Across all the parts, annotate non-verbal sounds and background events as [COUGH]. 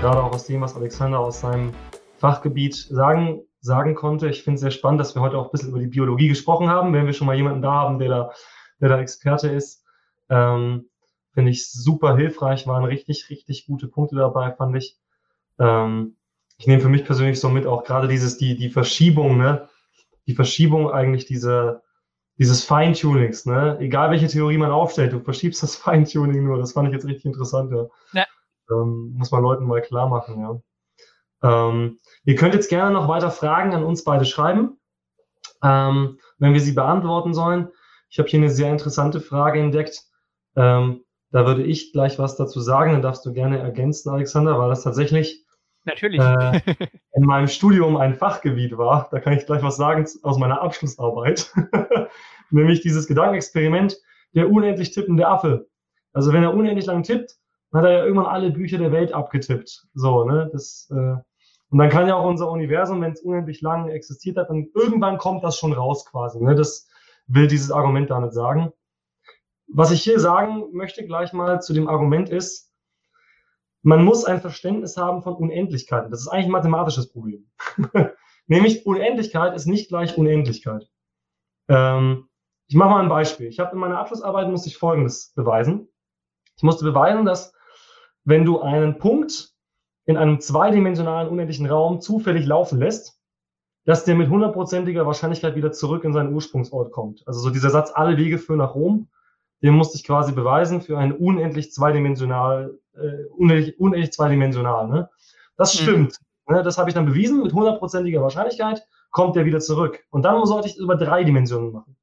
Gerade auch aus dem, was Alexander aus seinem Fachgebiet sagen, sagen konnte. Ich finde es sehr spannend, dass wir heute auch ein bisschen über die Biologie gesprochen haben. Wenn wir schon mal jemanden da haben, der da, der da Experte ist, ähm, finde ich super hilfreich. Waren richtig, richtig gute Punkte dabei, fand ich. Ähm, ich nehme für mich persönlich so mit auch gerade dieses, die, die Verschiebung, ne? Die Verschiebung eigentlich diese, dieses Feintunings, ne? Egal welche Theorie man aufstellt, du verschiebst das [LAUGHS] Feintuning nur. Das fand ich jetzt richtig interessant, ja. ja. Ähm, muss man Leuten mal klar machen, ja. Ähm, ihr könnt jetzt gerne noch weiter Fragen an uns beide schreiben, ähm, wenn wir sie beantworten sollen. Ich habe hier eine sehr interessante Frage entdeckt. Ähm, da würde ich gleich was dazu sagen, dann darfst du gerne ergänzen, Alexander, weil das tatsächlich Natürlich. Äh, [LAUGHS] in meinem Studium ein Fachgebiet war. Da kann ich gleich was sagen aus meiner Abschlussarbeit. [LAUGHS] Nämlich dieses Gedankenexperiment, der unendlich tippende Affe. Also wenn er unendlich lang tippt, dann hat er ja irgendwann alle Bücher der Welt abgetippt. So, ne? Das, äh, und dann kann ja auch unser Universum, wenn es unendlich lang existiert hat, dann irgendwann kommt das schon raus quasi. Ne? Das will dieses Argument damit sagen. Was ich hier sagen möchte gleich mal zu dem Argument ist, man muss ein Verständnis haben von Unendlichkeiten. Das ist eigentlich ein mathematisches Problem. [LAUGHS] Nämlich Unendlichkeit ist nicht gleich Unendlichkeit. Ähm, ich mache mal ein Beispiel. Ich habe in meiner Abschlussarbeit musste ich Folgendes beweisen. Ich musste beweisen, dass wenn du einen Punkt in einem zweidimensionalen unendlichen Raum zufällig laufen lässt, dass der mit hundertprozentiger Wahrscheinlichkeit wieder zurück in seinen Ursprungsort kommt. Also so dieser Satz, alle Wege führen nach Rom, den musste ich quasi beweisen für ein unendlich zweidimensional, äh, unendlich, unendlich zweidimensional. Ne? Das mhm. stimmt. Mhm. Ne? Das habe ich dann bewiesen mit hundertprozentiger Wahrscheinlichkeit kommt der wieder zurück. Und dann sollte ich es über drei Dimensionen machen.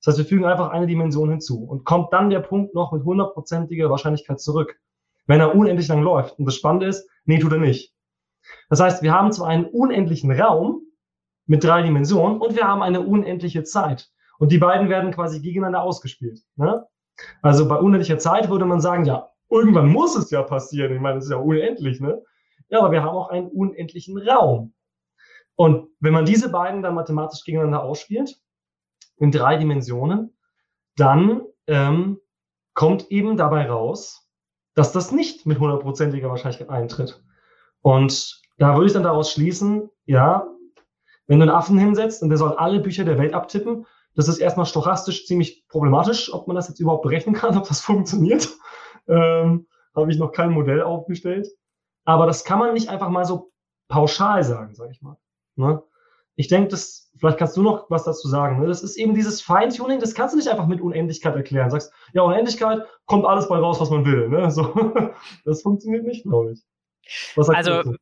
Das heißt, wir fügen einfach eine Dimension hinzu und kommt dann der Punkt noch mit hundertprozentiger Wahrscheinlichkeit zurück, wenn er unendlich lang läuft. Und das Spannende ist, nee, tut er nicht. Das heißt, wir haben zwar einen unendlichen Raum mit drei Dimensionen und wir haben eine unendliche Zeit. Und die beiden werden quasi gegeneinander ausgespielt. Ne? Also bei unendlicher Zeit würde man sagen, ja, irgendwann muss es ja passieren. Ich meine, es ist ja unendlich, ne? Ja, aber wir haben auch einen unendlichen Raum. Und wenn man diese beiden dann mathematisch gegeneinander ausspielt, in drei Dimensionen, dann ähm, kommt eben dabei raus, dass das nicht mit hundertprozentiger Wahrscheinlichkeit eintritt. Und da würde ich dann daraus schließen, ja, wenn du einen Affen hinsetzt und der soll alle Bücher der Welt abtippen, das ist erstmal stochastisch ziemlich problematisch, ob man das jetzt überhaupt berechnen kann, ob das [LAUGHS] funktioniert. Ähm, Habe ich noch kein Modell aufgestellt. Aber das kann man nicht einfach mal so pauschal sagen, sage ich mal. Ne? Ich denke, das, vielleicht kannst du noch was dazu sagen. Ne? Das ist eben dieses Feintuning, das kannst du nicht einfach mit Unendlichkeit erklären. Sagst, ja, Unendlichkeit kommt alles bei raus, was man will. Ne? So, [LAUGHS] das funktioniert nicht, glaube ich. also,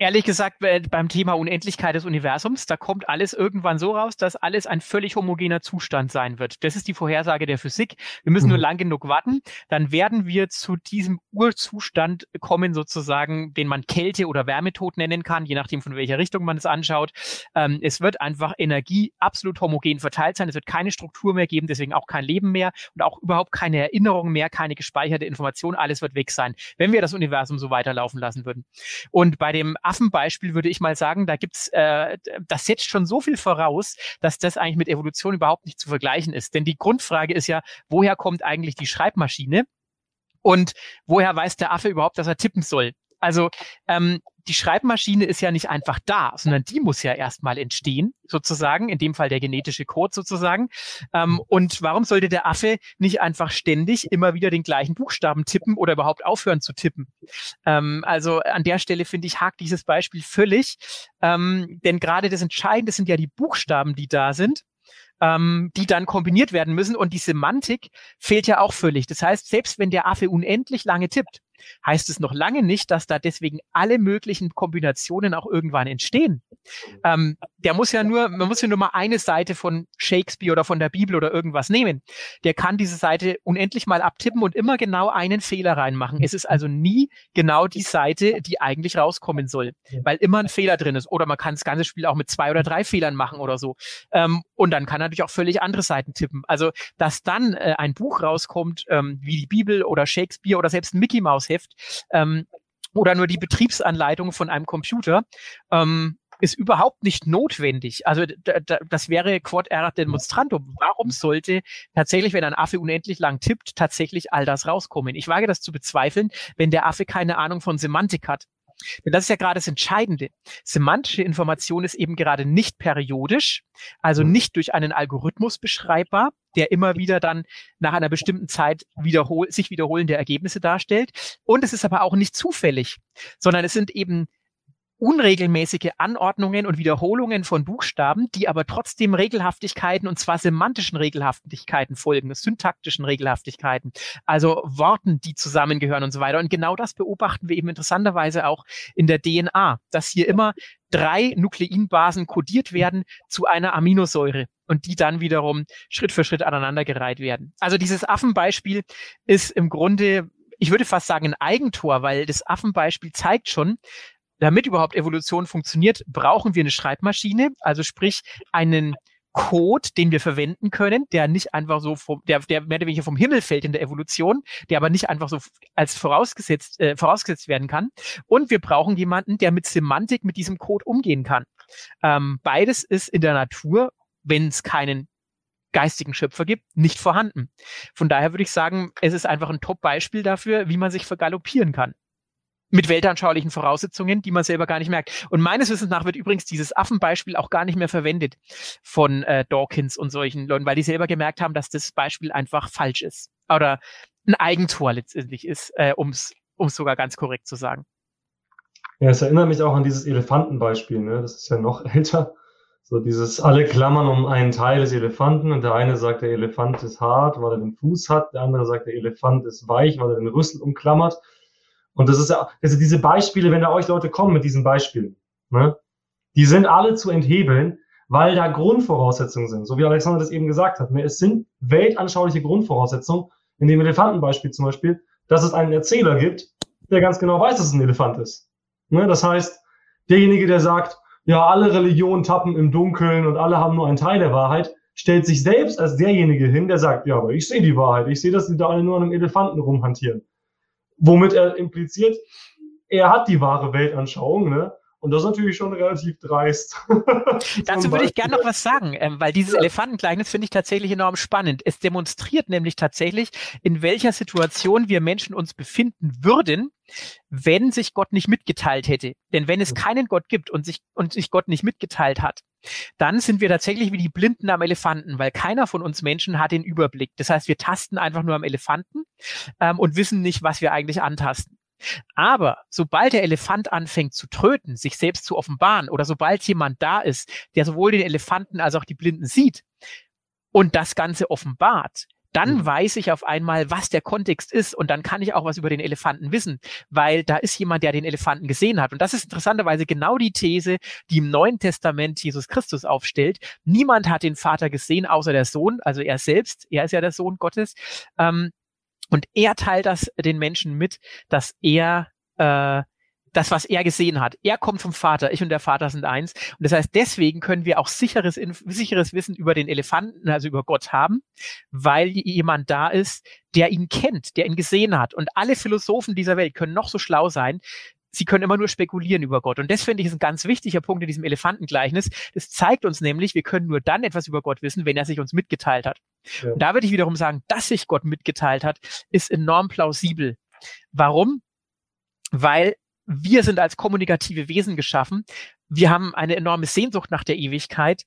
Ehrlich gesagt, beim Thema Unendlichkeit des Universums, da kommt alles irgendwann so raus, dass alles ein völlig homogener Zustand sein wird. Das ist die Vorhersage der Physik. Wir müssen mhm. nur lang genug warten, dann werden wir zu diesem Urzustand kommen, sozusagen, den man Kälte- oder Wärmetod nennen kann, je nachdem, von welcher Richtung man es anschaut. Ähm, es wird einfach Energie absolut homogen verteilt sein. Es wird keine Struktur mehr geben, deswegen auch kein Leben mehr und auch überhaupt keine Erinnerung mehr, keine gespeicherte Information. Alles wird weg sein, wenn wir das Universum so weiterlaufen lassen würden. Und bei dem Affenbeispiel würde ich mal sagen, da gibt's, äh, das setzt schon so viel voraus, dass das eigentlich mit Evolution überhaupt nicht zu vergleichen ist. Denn die Grundfrage ist ja, woher kommt eigentlich die Schreibmaschine? Und woher weiß der Affe überhaupt, dass er tippen soll? Also ähm, die Schreibmaschine ist ja nicht einfach da, sondern die muss ja erstmal entstehen, sozusagen, in dem Fall der genetische Code sozusagen. Ähm, und warum sollte der Affe nicht einfach ständig immer wieder den gleichen Buchstaben tippen oder überhaupt aufhören zu tippen? Ähm, also an der Stelle finde ich, hakt dieses Beispiel völlig. Ähm, denn gerade das Entscheidende sind ja die Buchstaben, die da sind ähm, die dann kombiniert werden müssen. Und die Semantik fehlt ja auch völlig. Das heißt, selbst wenn der Affe unendlich lange tippt, heißt es noch lange nicht, dass da deswegen alle möglichen Kombinationen auch irgendwann entstehen. Ähm, der muss ja nur, man muss ja nur mal eine Seite von Shakespeare oder von der Bibel oder irgendwas nehmen. Der kann diese Seite unendlich mal abtippen und immer genau einen Fehler reinmachen. Es ist also nie genau die Seite, die eigentlich rauskommen soll, weil immer ein Fehler drin ist. Oder man kann das ganze Spiel auch mit zwei oder drei Fehlern machen oder so. Ähm, und dann kann er natürlich auch völlig andere Seiten tippen. Also, dass dann äh, ein Buch rauskommt, ähm, wie die Bibel oder Shakespeare oder selbst ein Mickey Mouse Heft ähm, oder nur die Betriebsanleitung von einem Computer. Ähm, ist überhaupt nicht notwendig. Also das wäre quod erat demonstrandum. Warum sollte tatsächlich, wenn ein Affe unendlich lang tippt, tatsächlich all das rauskommen? Ich wage das zu bezweifeln, wenn der Affe keine Ahnung von Semantik hat. Denn das ist ja gerade das Entscheidende. Semantische Information ist eben gerade nicht periodisch, also mhm. nicht durch einen Algorithmus beschreibbar, der immer wieder dann nach einer bestimmten Zeit wiederhol sich wiederholende Ergebnisse darstellt. Und es ist aber auch nicht zufällig, sondern es sind eben unregelmäßige Anordnungen und Wiederholungen von Buchstaben, die aber trotzdem Regelhaftigkeiten und zwar semantischen Regelhaftigkeiten folgen, syntaktischen Regelhaftigkeiten, also Worten, die zusammengehören und so weiter. Und genau das beobachten wir eben interessanterweise auch in der DNA, dass hier immer drei Nukleinbasen kodiert werden zu einer Aminosäure und die dann wiederum Schritt für Schritt aneinandergereiht werden. Also dieses Affenbeispiel ist im Grunde ich würde fast sagen ein Eigentor, weil das Affenbeispiel zeigt schon, damit überhaupt Evolution funktioniert, brauchen wir eine Schreibmaschine, also sprich einen Code, den wir verwenden können, der nicht einfach so vom, der, der mehr oder weniger vom Himmel fällt in der Evolution, der aber nicht einfach so als vorausgesetzt, äh, vorausgesetzt werden kann. Und wir brauchen jemanden, der mit Semantik mit diesem Code umgehen kann. Ähm, beides ist in der Natur, wenn es keinen geistigen Schöpfer gibt, nicht vorhanden. Von daher würde ich sagen, es ist einfach ein Top-Beispiel dafür, wie man sich vergaloppieren kann mit weltanschaulichen Voraussetzungen, die man selber gar nicht merkt. Und meines Wissens nach wird übrigens dieses Affenbeispiel auch gar nicht mehr verwendet von äh, Dawkins und solchen Leuten, weil die selber gemerkt haben, dass das Beispiel einfach falsch ist oder ein Eigentor letztendlich ist, äh, um es sogar ganz korrekt zu sagen. Ja, es erinnert mich auch an dieses Elefantenbeispiel, ne? Das ist ja noch [LAUGHS] älter. So dieses alle klammern um einen Teil des Elefanten und der eine sagt, der Elefant ist hart, weil er den Fuß hat, der andere sagt, der Elefant ist weich, weil er den Rüssel umklammert. Und das ist ja, also diese Beispiele, wenn da euch Leute kommen mit diesen Beispielen, ne, die sind alle zu enthebeln, weil da Grundvoraussetzungen sind, so wie Alexander das eben gesagt hat. Ne, es sind weltanschauliche Grundvoraussetzungen, in dem Elefantenbeispiel zum Beispiel, dass es einen Erzähler gibt, der ganz genau weiß, dass es ein Elefant ist. Ne, das heißt, derjenige, der sagt, ja, alle Religionen tappen im Dunkeln und alle haben nur einen Teil der Wahrheit, stellt sich selbst als derjenige hin, der sagt, ja, aber ich sehe die Wahrheit, ich sehe, dass die da alle nur an einem Elefanten rumhantieren womit er impliziert, er hat die wahre Weltanschauung, ne? Und das ist natürlich schon relativ dreist. [LAUGHS] Dazu würde ich gerne noch was sagen, ähm, weil dieses ja. Elefantengleichnis finde ich tatsächlich enorm spannend. Es demonstriert nämlich tatsächlich, in welcher Situation wir Menschen uns befinden würden, wenn sich Gott nicht mitgeteilt hätte. Denn wenn es keinen Gott gibt und sich, und sich Gott nicht mitgeteilt hat, dann sind wir tatsächlich wie die Blinden am Elefanten, weil keiner von uns Menschen hat den Überblick. Das heißt, wir tasten einfach nur am Elefanten ähm, und wissen nicht, was wir eigentlich antasten. Aber sobald der Elefant anfängt zu tröten, sich selbst zu offenbaren, oder sobald jemand da ist, der sowohl den Elefanten als auch die Blinden sieht und das Ganze offenbart, dann mhm. weiß ich auf einmal, was der Kontext ist und dann kann ich auch was über den Elefanten wissen, weil da ist jemand, der den Elefanten gesehen hat. Und das ist interessanterweise genau die These, die im Neuen Testament Jesus Christus aufstellt. Niemand hat den Vater gesehen, außer der Sohn, also er selbst, er ist ja der Sohn Gottes. Ähm, und er teilt das den Menschen mit, dass er äh, das, was er gesehen hat. Er kommt vom Vater, ich und der Vater sind eins. Und das heißt, deswegen können wir auch sicheres, sicheres Wissen über den Elefanten, also über Gott haben, weil jemand da ist, der ihn kennt, der ihn gesehen hat. Und alle Philosophen dieser Welt können noch so schlau sein sie können immer nur spekulieren über Gott. Und das finde ich ist ein ganz wichtiger Punkt in diesem Elefantengleichnis. Das zeigt uns nämlich, wir können nur dann etwas über Gott wissen, wenn er sich uns mitgeteilt hat. Ja. Und da würde ich wiederum sagen, dass sich Gott mitgeteilt hat, ist enorm plausibel. Warum? Weil wir sind als kommunikative Wesen geschaffen. Wir haben eine enorme Sehnsucht nach der Ewigkeit.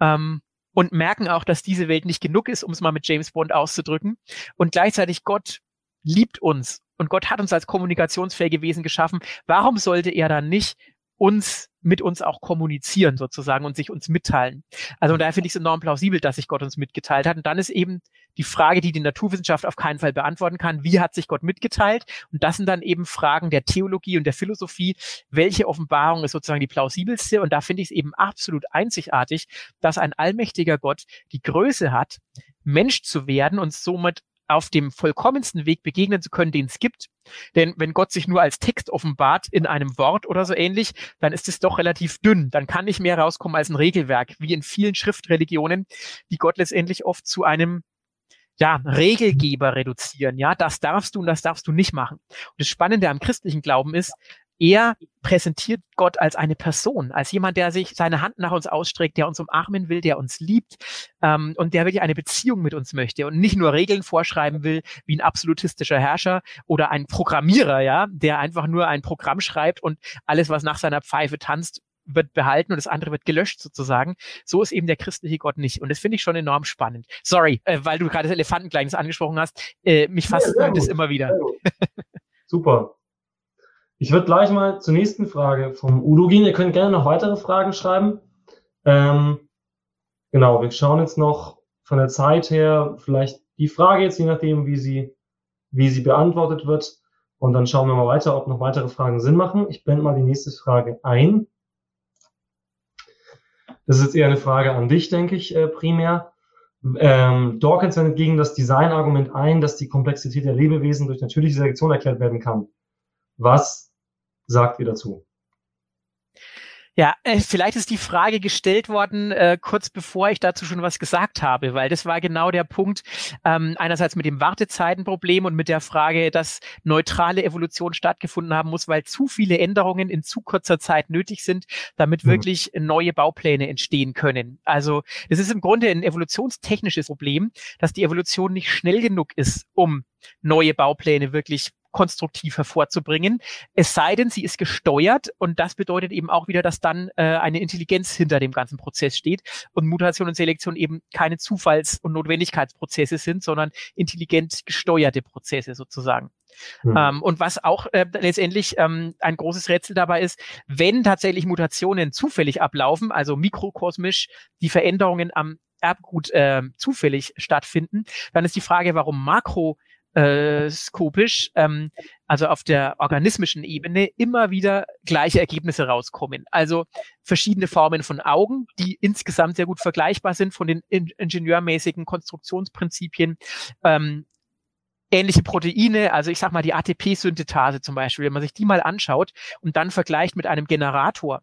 Ähm, und merken auch, dass diese Welt nicht genug ist, um es mal mit James Bond auszudrücken. Und gleichzeitig Gott liebt uns und Gott hat uns als kommunikationsfähige Wesen geschaffen. Warum sollte er dann nicht uns mit uns auch kommunizieren sozusagen und sich uns mitteilen. Also daher finde ich es enorm plausibel, dass sich Gott uns mitgeteilt hat. Und dann ist eben die Frage, die die Naturwissenschaft auf keinen Fall beantworten kann, wie hat sich Gott mitgeteilt? Und das sind dann eben Fragen der Theologie und der Philosophie. Welche Offenbarung ist sozusagen die plausibelste? Und da finde ich es eben absolut einzigartig, dass ein allmächtiger Gott die Größe hat, Mensch zu werden und somit auf dem vollkommensten Weg begegnen zu können, den es gibt. Denn wenn Gott sich nur als Text offenbart in einem Wort oder so ähnlich, dann ist es doch relativ dünn. Dann kann nicht mehr rauskommen als ein Regelwerk, wie in vielen Schriftreligionen, die Gott letztendlich oft zu einem ja, Regelgeber reduzieren. Ja, das darfst du und das darfst du nicht machen. Und das Spannende am christlichen Glauben ist, er präsentiert Gott als eine Person, als jemand, der sich seine Hand nach uns ausstreckt, der uns umarmen will, der uns liebt ähm, und der wirklich eine Beziehung mit uns möchte und nicht nur Regeln vorschreiben will, wie ein absolutistischer Herrscher oder ein Programmierer, ja, der einfach nur ein Programm schreibt und alles, was nach seiner Pfeife tanzt, wird behalten und das andere wird gelöscht sozusagen. So ist eben der christliche Gott nicht. Und das finde ich schon enorm spannend. Sorry, äh, weil du gerade das Elefantengleichnis angesprochen hast. Äh, mich fasziniert ja, das immer wieder. Super. Ich würde gleich mal zur nächsten Frage vom Udo gehen. Ihr könnt gerne noch weitere Fragen schreiben. Ähm, genau, wir schauen jetzt noch von der Zeit her vielleicht die Frage jetzt, je nachdem, wie sie, wie sie beantwortet wird. Und dann schauen wir mal weiter, ob noch weitere Fragen Sinn machen. Ich blende mal die nächste Frage ein. Das ist jetzt eher eine Frage an dich, denke ich, äh, primär. Ähm, Dawkins wendet gegen das Designargument ein, dass die Komplexität der Lebewesen durch natürliche Selektion erklärt werden kann. Was sagt ihr dazu? Ja, äh, vielleicht ist die Frage gestellt worden, äh, kurz bevor ich dazu schon was gesagt habe, weil das war genau der Punkt, ähm, einerseits mit dem Wartezeitenproblem und mit der Frage, dass neutrale Evolution stattgefunden haben muss, weil zu viele Änderungen in zu kurzer Zeit nötig sind, damit mhm. wirklich neue Baupläne entstehen können. Also das ist im Grunde ein evolutionstechnisches Problem, dass die Evolution nicht schnell genug ist, um neue Baupläne wirklich konstruktiv hervorzubringen. Es sei denn, sie ist gesteuert und das bedeutet eben auch wieder, dass dann äh, eine Intelligenz hinter dem ganzen Prozess steht und Mutation und Selektion eben keine Zufalls- und Notwendigkeitsprozesse sind, sondern intelligent gesteuerte Prozesse sozusagen. Mhm. Ähm, und was auch äh, letztendlich ähm, ein großes Rätsel dabei ist, wenn tatsächlich Mutationen zufällig ablaufen, also mikrokosmisch die Veränderungen am Erbgut äh, zufällig stattfinden, dann ist die Frage, warum Makro äh, skopisch, ähm, also auf der organismischen Ebene, immer wieder gleiche Ergebnisse rauskommen. Also verschiedene Formen von Augen, die insgesamt sehr gut vergleichbar sind von den in ingenieurmäßigen Konstruktionsprinzipien. Ähm, ähnliche Proteine, also ich sag mal die ATP-Synthetase zum Beispiel, wenn man sich die mal anschaut und dann vergleicht mit einem Generator,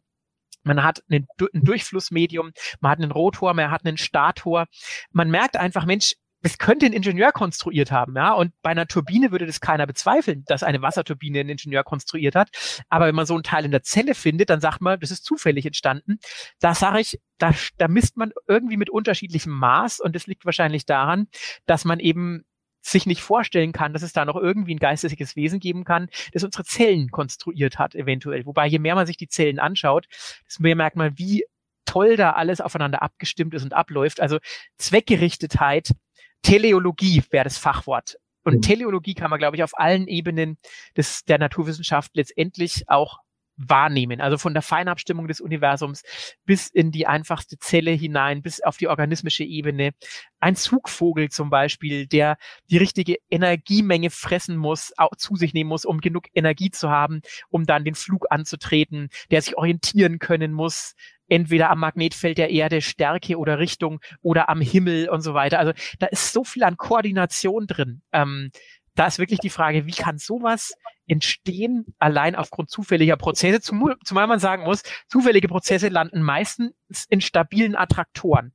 man hat einen, ein Durchflussmedium, man hat einen Rotor, man hat einen Stator. Man merkt einfach, Mensch, das könnte ein Ingenieur konstruiert haben, ja. Und bei einer Turbine würde das keiner bezweifeln, dass eine Wasserturbine ein Ingenieur konstruiert hat. Aber wenn man so ein Teil in der Zelle findet, dann sagt man, das ist zufällig entstanden. Da sage ich, da, da misst man irgendwie mit unterschiedlichem Maß und das liegt wahrscheinlich daran, dass man eben sich nicht vorstellen kann, dass es da noch irgendwie ein geistiges Wesen geben kann, das unsere Zellen konstruiert hat, eventuell. Wobei, je mehr man sich die Zellen anschaut, desto mehr merkt man, wie toll da alles aufeinander abgestimmt ist und abläuft. Also Zweckgerichtetheit Teleologie wäre das Fachwort. Und mhm. Teleologie kann man, glaube ich, auf allen Ebenen des, der Naturwissenschaft letztendlich auch wahrnehmen. Also von der Feinabstimmung des Universums bis in die einfachste Zelle hinein, bis auf die organismische Ebene. Ein Zugvogel zum Beispiel, der die richtige Energiemenge fressen muss, zu sich nehmen muss, um genug Energie zu haben, um dann den Flug anzutreten, der sich orientieren können muss, entweder am Magnetfeld der Erde Stärke oder Richtung oder am Himmel und so weiter. Also da ist so viel an Koordination drin. Ähm, da ist wirklich die Frage, wie kann sowas entstehen, allein aufgrund zufälliger Prozesse, zumal man sagen muss, zufällige Prozesse landen meistens in stabilen Attraktoren.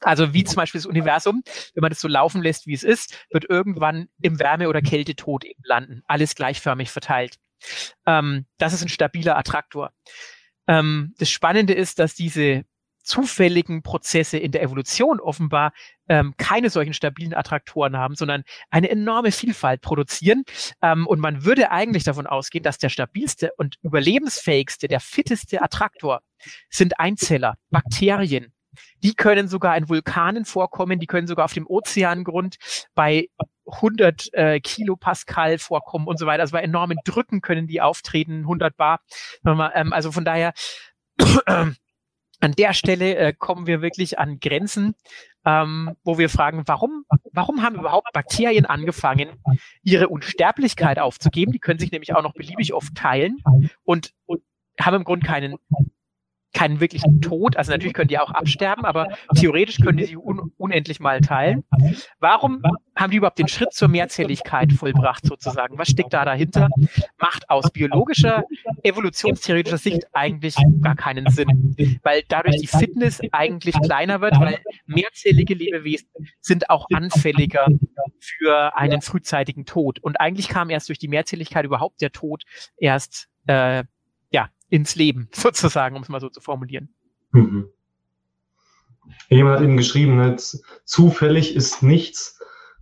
Also wie zum Beispiel das Universum, wenn man das so laufen lässt, wie es ist, wird irgendwann im Wärme- oder Kältetod eben landen. Alles gleichförmig verteilt. Ähm, das ist ein stabiler Attraktor. Ähm, das Spannende ist, dass diese zufälligen Prozesse in der Evolution offenbar ähm, keine solchen stabilen Attraktoren haben, sondern eine enorme Vielfalt produzieren. Ähm, und man würde eigentlich davon ausgehen, dass der stabilste und überlebensfähigste, der fitteste Attraktor sind Einzeller, Bakterien. Die können sogar in Vulkanen vorkommen, die können sogar auf dem Ozeangrund bei 100 äh, Kilopascal vorkommen und so weiter. Also bei enormen Drücken können die auftreten, 100 Bar. Ähm, also von daher, an der Stelle äh, kommen wir wirklich an Grenzen, ähm, wo wir fragen, warum, warum haben überhaupt Bakterien angefangen, ihre Unsterblichkeit aufzugeben? Die können sich nämlich auch noch beliebig oft teilen und, und haben im Grunde keinen keinen wirklichen Tod. Also natürlich können die auch absterben, aber theoretisch können die sich un unendlich mal teilen. Warum haben die überhaupt den Schritt zur Mehrzelligkeit vollbracht sozusagen? Was steckt da dahinter? Macht aus biologischer, evolutionstheoretischer Sicht eigentlich gar keinen Sinn, weil dadurch die Fitness eigentlich kleiner wird, weil mehrzellige Lebewesen sind auch anfälliger für einen frühzeitigen Tod. Und eigentlich kam erst durch die Mehrzelligkeit überhaupt der Tod erst äh, ja, ins Leben, [LAUGHS] sozusagen, um es mal so zu formulieren. Mhm. Jemand hat eben geschrieben, ne, zufällig ist nichts.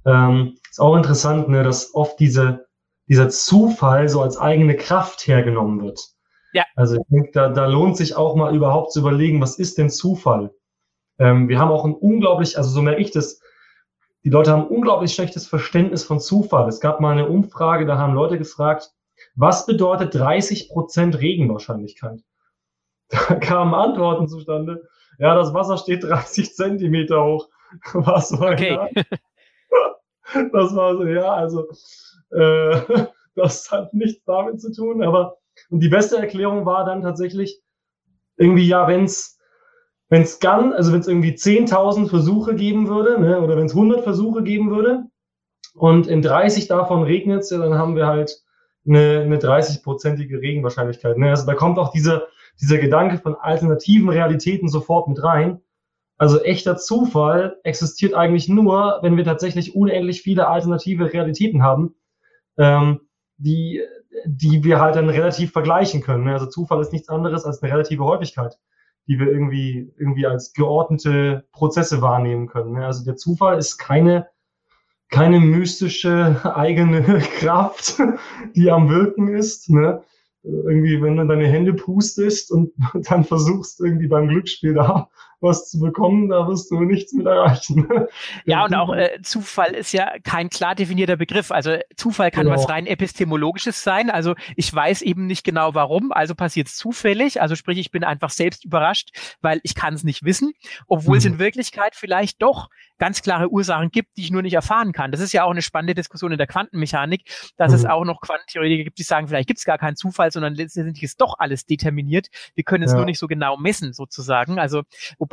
Ähm, ist auch interessant, ne, dass oft diese, dieser Zufall so als eigene Kraft hergenommen wird. Ja. Also ich denke, da, da lohnt sich auch mal überhaupt zu überlegen, was ist denn Zufall? Ähm, wir haben auch ein unglaublich, also so merke ich das, die Leute haben ein unglaublich schlechtes Verständnis von Zufall. Es gab mal eine Umfrage, da haben Leute gefragt, was bedeutet 30 Prozent Regenwahrscheinlichkeit? [LAUGHS] Da kamen Antworten zustande. Ja, das Wasser steht 30 Zentimeter hoch. [LAUGHS] Was war okay. Ja? Das war so, ja, also äh, [LAUGHS] das hat nichts damit zu tun. Aber und die beste Erklärung war dann tatsächlich irgendwie, ja, wenn es wenn es kann, also wenn es irgendwie 10.000 Versuche geben würde, ne, oder wenn es 100 Versuche geben würde und in 30 davon regnet es, ja, dann haben wir halt eine, eine 30-prozentige Regenwahrscheinlichkeit. Ne? Also da kommt auch dieser, dieser Gedanke von alternativen Realitäten sofort mit rein. Also echter Zufall existiert eigentlich nur, wenn wir tatsächlich unendlich viele alternative Realitäten haben, ähm, die, die wir halt dann relativ vergleichen können. Ne? Also Zufall ist nichts anderes als eine relative Häufigkeit die wir irgendwie, irgendwie als geordnete Prozesse wahrnehmen können. Ne? Also der Zufall ist keine, keine mystische [LAUGHS] eigene [LAUGHS] Kraft, die am Wirken ist. Ne? Irgendwie, wenn du deine Hände pustest und [LAUGHS] dann versuchst, irgendwie beim Glücksspiel da was zu bekommen, da wirst du nichts mit erreichen. [LAUGHS] Ja, und auch äh, Zufall ist ja kein klar definierter Begriff. Also Zufall kann genau. was rein epistemologisches sein. Also ich weiß eben nicht genau warum, also passiert es zufällig. Also sprich, ich bin einfach selbst überrascht, weil ich kann es nicht wissen, obwohl mhm. es in Wirklichkeit vielleicht doch ganz klare Ursachen gibt, die ich nur nicht erfahren kann. Das ist ja auch eine spannende Diskussion in der Quantenmechanik, dass mhm. es auch noch Quantentheoretiker gibt, die sagen, vielleicht gibt es gar keinen Zufall, sondern letztendlich ist doch alles determiniert. Wir können es ja. nur nicht so genau messen, sozusagen. Also, wobei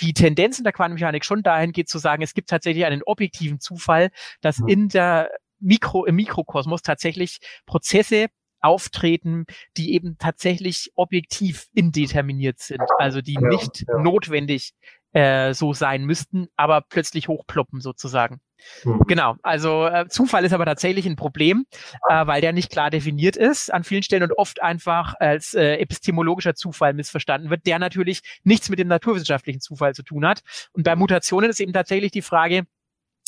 die Tendenz in der Quantenmechanik schon dahin geht zu sagen, es gibt tatsächlich einen objektiven Zufall, dass mhm. in der Mikro, im Mikrokosmos tatsächlich Prozesse auftreten, die eben tatsächlich objektiv indeterminiert sind, also die ja, nicht ja. notwendig äh, so sein müssten, aber plötzlich hochploppen sozusagen. Mhm. Genau, also äh, Zufall ist aber tatsächlich ein Problem, äh, weil der nicht klar definiert ist an vielen Stellen und oft einfach als äh, epistemologischer Zufall missverstanden wird, der natürlich nichts mit dem naturwissenschaftlichen Zufall zu tun hat. Und bei Mutationen ist eben tatsächlich die Frage,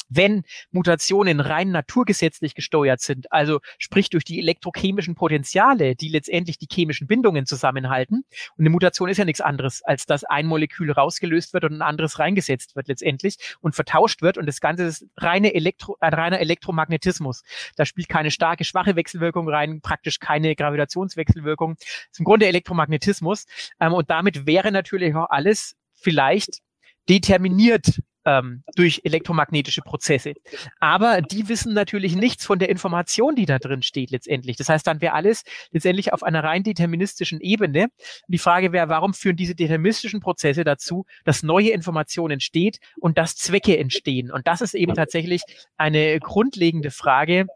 wenn Mutationen rein naturgesetzlich gesteuert sind, also sprich durch die elektrochemischen Potenziale, die letztendlich die chemischen Bindungen zusammenhalten. Und eine Mutation ist ja nichts anderes, als dass ein Molekül rausgelöst wird und ein anderes reingesetzt wird letztendlich und vertauscht wird. Und das Ganze ist reine Elektro, äh, reiner Elektromagnetismus. Da spielt keine starke, schwache Wechselwirkung rein, praktisch keine Gravitationswechselwirkung. Das ist im Grunde Elektromagnetismus. Ähm, und damit wäre natürlich auch alles vielleicht determiniert ähm, durch elektromagnetische Prozesse. Aber die wissen natürlich nichts von der Information, die da drin steht letztendlich. Das heißt, dann wäre alles letztendlich auf einer rein deterministischen Ebene. Die Frage wäre, warum führen diese deterministischen Prozesse dazu, dass neue Information entsteht und dass Zwecke entstehen? Und das ist eben tatsächlich eine grundlegende Frage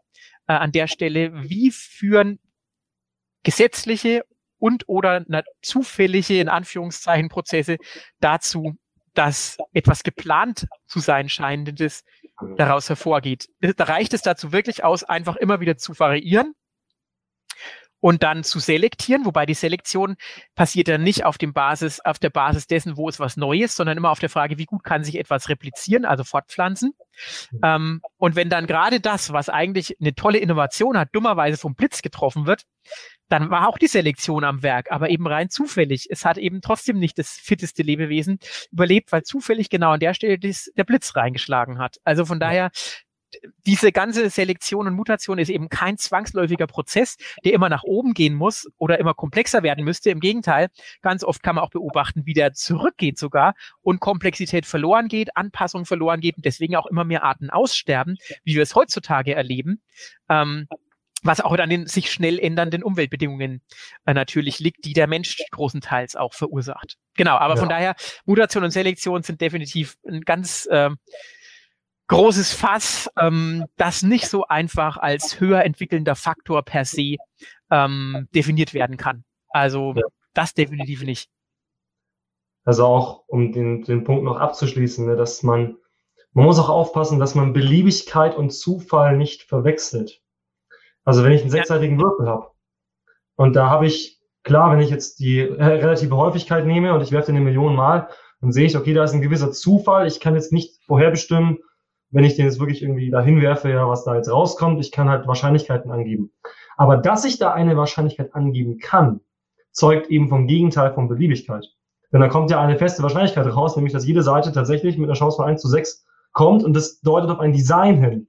äh, an der Stelle. Wie führen gesetzliche und oder zufällige, in Anführungszeichen, Prozesse dazu, dass etwas geplant zu sein scheinendes daraus hervorgeht. Da reicht es dazu wirklich aus, einfach immer wieder zu variieren und dann zu selektieren, wobei die Selektion passiert dann nicht auf dem Basis, auf der Basis dessen, wo es was Neues, sondern immer auf der Frage, wie gut kann sich etwas replizieren, also fortpflanzen. Ähm, und wenn dann gerade das, was eigentlich eine tolle Innovation hat, dummerweise vom Blitz getroffen wird, dann war auch die Selektion am Werk, aber eben rein zufällig. Es hat eben trotzdem nicht das fitteste Lebewesen überlebt, weil zufällig genau an der Stelle dies, der Blitz reingeschlagen hat. Also von daher, diese ganze Selektion und Mutation ist eben kein zwangsläufiger Prozess, der immer nach oben gehen muss oder immer komplexer werden müsste. Im Gegenteil, ganz oft kann man auch beobachten, wie der zurückgeht sogar und Komplexität verloren geht, Anpassung verloren geht und deswegen auch immer mehr Arten aussterben, wie wir es heutzutage erleben. Ähm, was auch an den sich schnell ändernden Umweltbedingungen äh, natürlich liegt, die der Mensch großenteils auch verursacht. Genau, aber ja. von daher, Mutation und Selektion sind definitiv ein ganz äh, großes Fass, ähm, das nicht so einfach als höher entwickelnder Faktor per se ähm, definiert werden kann. Also ja. das definitiv nicht. Also auch, um den, den Punkt noch abzuschließen, ne, dass man, man muss auch aufpassen, dass man Beliebigkeit und Zufall nicht verwechselt. Also wenn ich einen sechsseitigen Würfel habe Und da habe ich, klar, wenn ich jetzt die äh, relative Häufigkeit nehme und ich werfe den eine Million Mal, dann sehe ich, okay, da ist ein gewisser Zufall. Ich kann jetzt nicht vorherbestimmen, wenn ich den jetzt wirklich irgendwie dahin werfe, ja, was da jetzt rauskommt. Ich kann halt Wahrscheinlichkeiten angeben. Aber dass ich da eine Wahrscheinlichkeit angeben kann, zeugt eben vom Gegenteil von Beliebigkeit. Denn da kommt ja eine feste Wahrscheinlichkeit raus, nämlich dass jede Seite tatsächlich mit einer Chance von 1 zu 6 kommt und das deutet auf ein Design hin.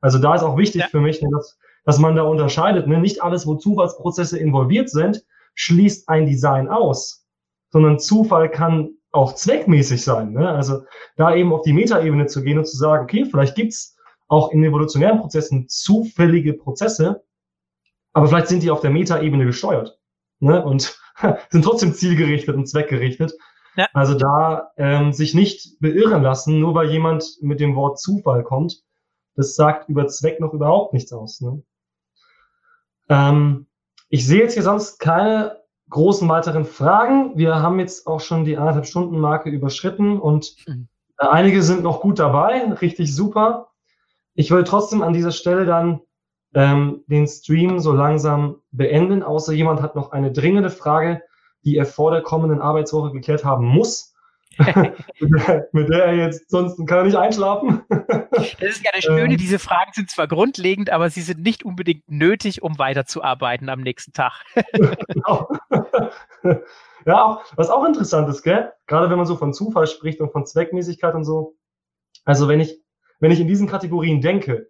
Also da ist auch wichtig ja. für mich, dass, dass man da unterscheidet. Ne? Nicht alles, wo Zufallsprozesse involviert sind, schließt ein Design aus, sondern Zufall kann auch zweckmäßig sein. Ne? Also da eben auf die Metaebene zu gehen und zu sagen, okay, vielleicht gibt's auch in evolutionären Prozessen zufällige Prozesse, aber vielleicht sind die auf der Metaebene gesteuert ne? und [LAUGHS] sind trotzdem zielgerichtet und zweckgerichtet. Ja. Also da ähm, sich nicht beirren lassen, nur weil jemand mit dem Wort Zufall kommt, das sagt über Zweck noch überhaupt nichts aus. Ne? Ähm, ich sehe jetzt hier sonst keine großen weiteren Fragen. Wir haben jetzt auch schon die anderthalb Stunden Marke überschritten und mhm. äh, einige sind noch gut dabei, richtig super. Ich will trotzdem an dieser Stelle dann ähm, den Stream so langsam beenden, außer jemand hat noch eine dringende Frage, die er vor der kommenden Arbeitswoche geklärt haben muss. [LAUGHS] mit, der, er jetzt, sonst kann er nicht einschlafen. [LAUGHS] das ist ja das Schöne, ähm, diese Fragen sind zwar grundlegend, aber sie sind nicht unbedingt nötig, um weiterzuarbeiten am nächsten Tag. genau. [LAUGHS] Ja, auch, was auch interessant ist, gell? Gerade wenn man so von Zufall spricht und von Zweckmäßigkeit und so. Also wenn ich, wenn ich in diesen Kategorien denke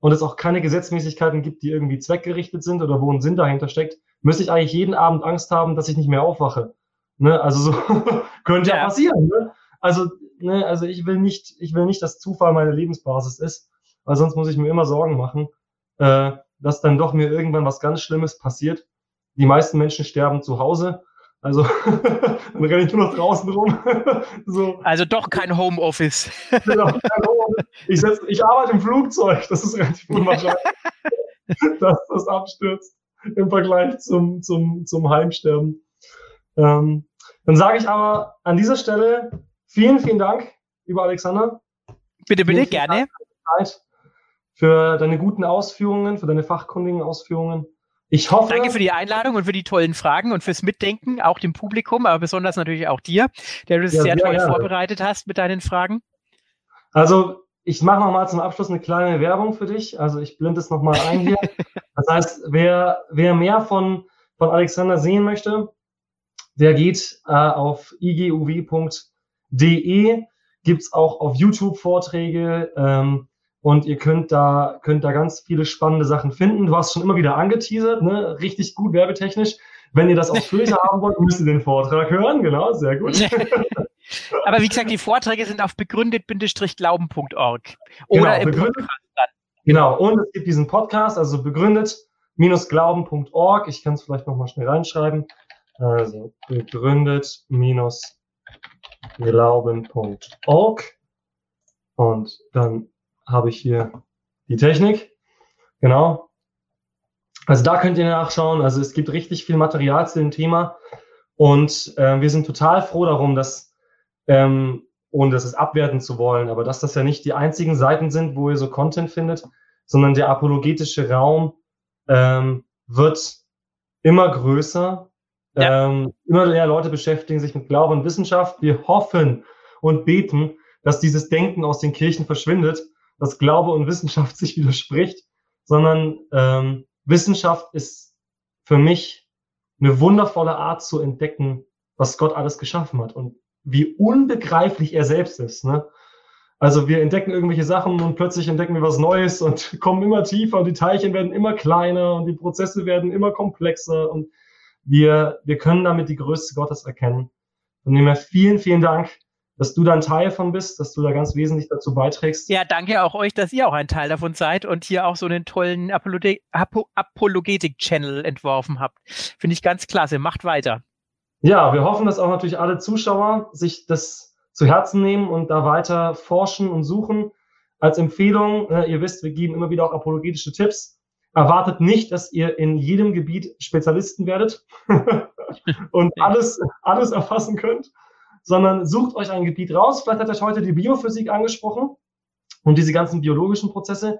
und es auch keine Gesetzmäßigkeiten gibt, die irgendwie zweckgerichtet sind oder wo ein Sinn dahinter steckt, müsste ich eigentlich jeden Abend Angst haben, dass ich nicht mehr aufwache. Ne? Also so [LAUGHS] könnte ja, ja passieren. Ne? Also, ne, also ich will nicht, ich will nicht, dass Zufall meine Lebensbasis ist, weil sonst muss ich mir immer Sorgen machen, äh, dass dann doch mir irgendwann was ganz Schlimmes passiert. Die meisten Menschen sterben zu Hause. Also [LAUGHS] dann renne ich nur noch draußen rum. [LAUGHS] so. Also doch kein Homeoffice. genau, kein Homeoffice. Ich, setz, ich arbeite im Flugzeug, das ist relativ unwahrscheinlich, dass das abstürzt im Vergleich zum, zum, zum Heimsterben. Ähm, dann sage ich aber an dieser Stelle vielen, vielen Dank, lieber Alexander. Bitte, bitte, vielen, gerne. Dank für deine guten Ausführungen, für deine fachkundigen Ausführungen. Ich hoffe. Danke für die Einladung und für die tollen Fragen und fürs Mitdenken, auch dem Publikum, aber besonders natürlich auch dir, der du es ja, sehr, sehr toll gerne. vorbereitet hast mit deinen Fragen. Also, ich mache nochmal zum Abschluss eine kleine Werbung für dich. Also, ich blende es nochmal ein hier. [LAUGHS] das heißt, wer, wer mehr von, von Alexander sehen möchte, der geht äh, auf iguw.de, gibt's auch auf YouTube Vorträge ähm, und ihr könnt da, könnt da ganz viele spannende Sachen finden. Du hast schon immer wieder angeteasert, ne? richtig gut werbetechnisch. Wenn ihr das ausführlicher [LAUGHS] haben wollt, müsst ihr den Vortrag hören. Genau, sehr gut. [LAUGHS] Aber wie gesagt, die Vorträge sind auf begründet-glauben.org oder genau, im Podcast dann. Genau, und es gibt diesen Podcast, also begründet-glauben.org. Ich kann es vielleicht nochmal schnell reinschreiben. Also begründet-glauben.org. Und dann habe ich hier die Technik. Genau. Also da könnt ihr nachschauen. Also es gibt richtig viel Material zu dem Thema. Und äh, wir sind total froh darum, dass, ähm, ohne das es abwerten zu wollen, aber dass das ja nicht die einzigen Seiten sind, wo ihr so Content findet, sondern der apologetische Raum ähm, wird immer größer ja. Ähm, immer mehr Leute beschäftigen sich mit Glauben und Wissenschaft. Wir hoffen und beten, dass dieses Denken aus den Kirchen verschwindet, dass Glaube und Wissenschaft [LAUGHS] sich widerspricht, sondern ähm, Wissenschaft ist für mich eine wundervolle Art zu entdecken, was Gott alles geschaffen hat und wie unbegreiflich er selbst ist. Ne? Also wir entdecken irgendwelche Sachen und plötzlich entdecken wir was Neues und [LAUGHS] kommen immer tiefer und die Teilchen werden immer kleiner und die Prozesse werden immer komplexer und wir, wir können damit die Größe Gottes erkennen. Von dem her vielen, vielen Dank, dass du da ein Teil von bist, dass du da ganz wesentlich dazu beiträgst. Ja, danke auch euch, dass ihr auch ein Teil davon seid und hier auch so einen tollen Apologetik-Channel entworfen habt. Finde ich ganz klasse. Macht weiter. Ja, wir hoffen, dass auch natürlich alle Zuschauer sich das zu Herzen nehmen und da weiter forschen und suchen. Als Empfehlung, äh, ihr wisst, wir geben immer wieder auch apologetische Tipps erwartet nicht, dass ihr in jedem Gebiet Spezialisten werdet [LAUGHS] und alles, alles erfassen könnt, sondern sucht euch ein Gebiet raus. Vielleicht hat euch heute die Biophysik angesprochen und diese ganzen biologischen Prozesse.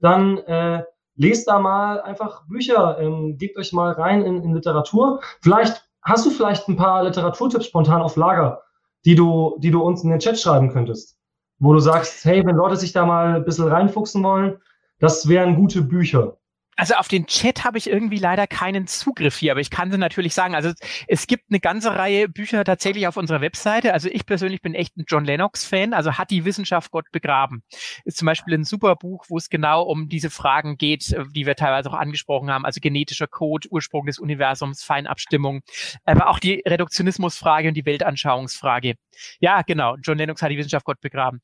Dann äh, lest da mal einfach Bücher, ähm, gebt euch mal rein in, in Literatur. Vielleicht hast du vielleicht ein paar Literaturtipps spontan auf Lager, die du, die du uns in den Chat schreiben könntest, wo du sagst, hey, wenn Leute sich da mal ein bisschen reinfuchsen wollen, das wären gute Bücher. Also auf den Chat habe ich irgendwie leider keinen Zugriff hier, aber ich kann sie natürlich sagen. Also es gibt eine ganze Reihe Bücher tatsächlich auf unserer Webseite. Also ich persönlich bin echt ein John Lennox-Fan. Also hat die Wissenschaft Gott begraben. Ist zum Beispiel ein super Buch, wo es genau um diese Fragen geht, äh, die wir teilweise auch angesprochen haben. Also genetischer Code, Ursprung des Universums, Feinabstimmung, aber auch die Reduktionismusfrage und die Weltanschauungsfrage. Ja, genau. John Lennox hat die Wissenschaft Gott begraben.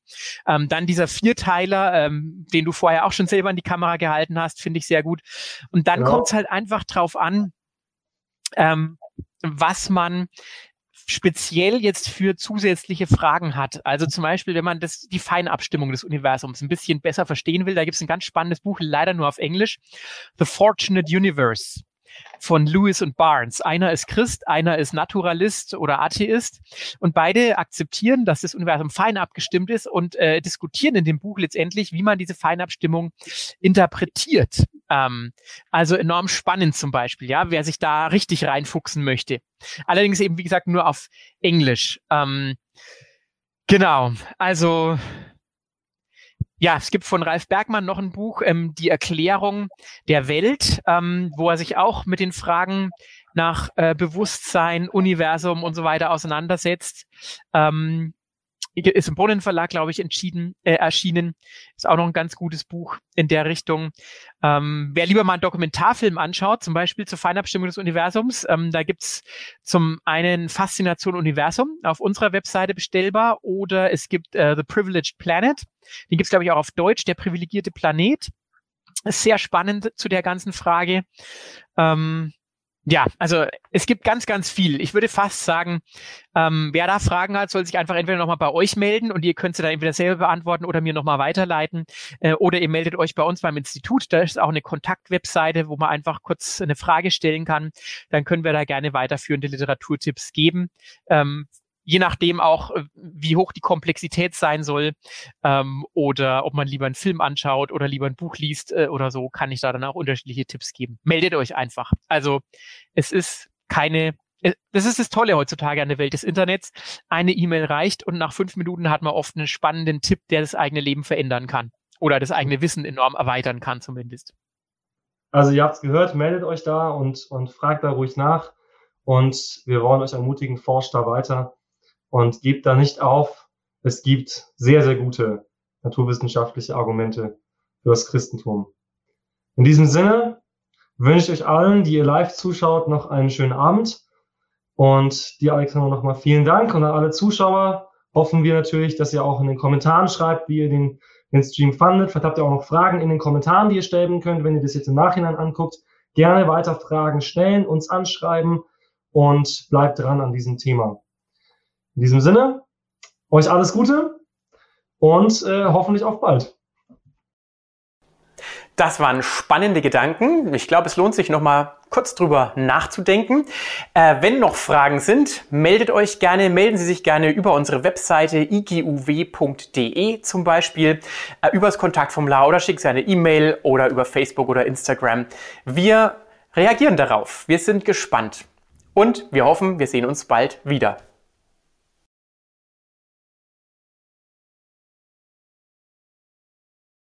Ähm, dann dieser Vierteiler, ähm, den du vorher auch schon selber in die Kamera gehalten hast, finde ich sehr gut. Und dann genau. kommt es halt einfach drauf an, ähm, was man speziell jetzt für zusätzliche Fragen hat. Also zum Beispiel, wenn man das, die Feinabstimmung des Universums ein bisschen besser verstehen will, da gibt es ein ganz spannendes Buch, leider nur auf Englisch, The Fortunate Universe von Lewis und Barnes. Einer ist Christ, einer ist Naturalist oder Atheist und beide akzeptieren, dass das Universum fein abgestimmt ist und äh, diskutieren in dem Buch letztendlich, wie man diese Feinabstimmung interpretiert. Ähm, also enorm spannend zum Beispiel, ja, wer sich da richtig reinfuchsen möchte. Allerdings eben, wie gesagt, nur auf Englisch. Ähm, genau, also ja, es gibt von Ralf Bergmann noch ein Buch, ähm, Die Erklärung der Welt, ähm, wo er sich auch mit den Fragen nach äh, Bewusstsein, Universum und so weiter auseinandersetzt. Ähm, ist im Brunnen Verlag, glaube ich, entschieden, äh, erschienen. Ist auch noch ein ganz gutes Buch in der Richtung. Ähm, wer lieber mal einen Dokumentarfilm anschaut, zum Beispiel zur Feinabstimmung des Universums, ähm, da gibt's zum einen Faszination Universum auf unserer Webseite bestellbar oder es gibt äh, The Privileged Planet. Den gibt's glaube ich, auch auf Deutsch, der privilegierte Planet. Ist sehr spannend zu der ganzen Frage. Ähm, ja, also es gibt ganz, ganz viel. Ich würde fast sagen, ähm, wer da Fragen hat, soll sich einfach entweder nochmal bei euch melden und ihr könnt sie dann entweder selber beantworten oder mir nochmal weiterleiten. Äh, oder ihr meldet euch bei uns beim Institut. Da ist auch eine Kontaktwebseite, wo man einfach kurz eine Frage stellen kann. Dann können wir da gerne weiterführende Literaturtipps geben. Ähm, je nachdem auch, äh, wie hoch die Komplexität sein soll ähm, oder ob man lieber einen Film anschaut oder lieber ein Buch liest äh, oder so, kann ich da dann auch unterschiedliche Tipps geben. Meldet euch einfach. Also es ist keine, äh, das ist das Tolle heutzutage an der Welt des Internets. Eine E-Mail reicht und nach fünf Minuten hat man oft einen spannenden Tipp, der das eigene Leben verändern kann oder das eigene Wissen enorm erweitern kann zumindest. Also ihr habt es gehört, meldet euch da und, und fragt da ruhig nach. Und wir wollen euch ermutigen, forscht da weiter und gebt da nicht auf. Es gibt sehr, sehr gute naturwissenschaftliche Argumente für das Christentum. In diesem Sinne wünsche ich euch allen, die ihr live zuschaut, noch einen schönen Abend. Und dir, Alexander, nochmal vielen Dank. Und an alle Zuschauer hoffen wir natürlich, dass ihr auch in den Kommentaren schreibt, wie ihr den, den Stream fandet. Vielleicht habt ihr auch noch Fragen in den Kommentaren, die ihr stellen könnt, wenn ihr das jetzt im Nachhinein anguckt. Gerne weiter Fragen stellen, uns anschreiben und bleibt dran an diesem Thema. In diesem Sinne, euch alles Gute und äh, hoffentlich auf bald. Das waren spannende Gedanken. Ich glaube, es lohnt sich noch mal kurz drüber nachzudenken. Äh, wenn noch Fragen sind, meldet euch gerne, melden Sie sich gerne über unsere Webseite iguw.de zum Beispiel, äh, übers Kontaktformular oder schickt Sie eine E-Mail oder über Facebook oder Instagram. Wir reagieren darauf. Wir sind gespannt und wir hoffen, wir sehen uns bald wieder.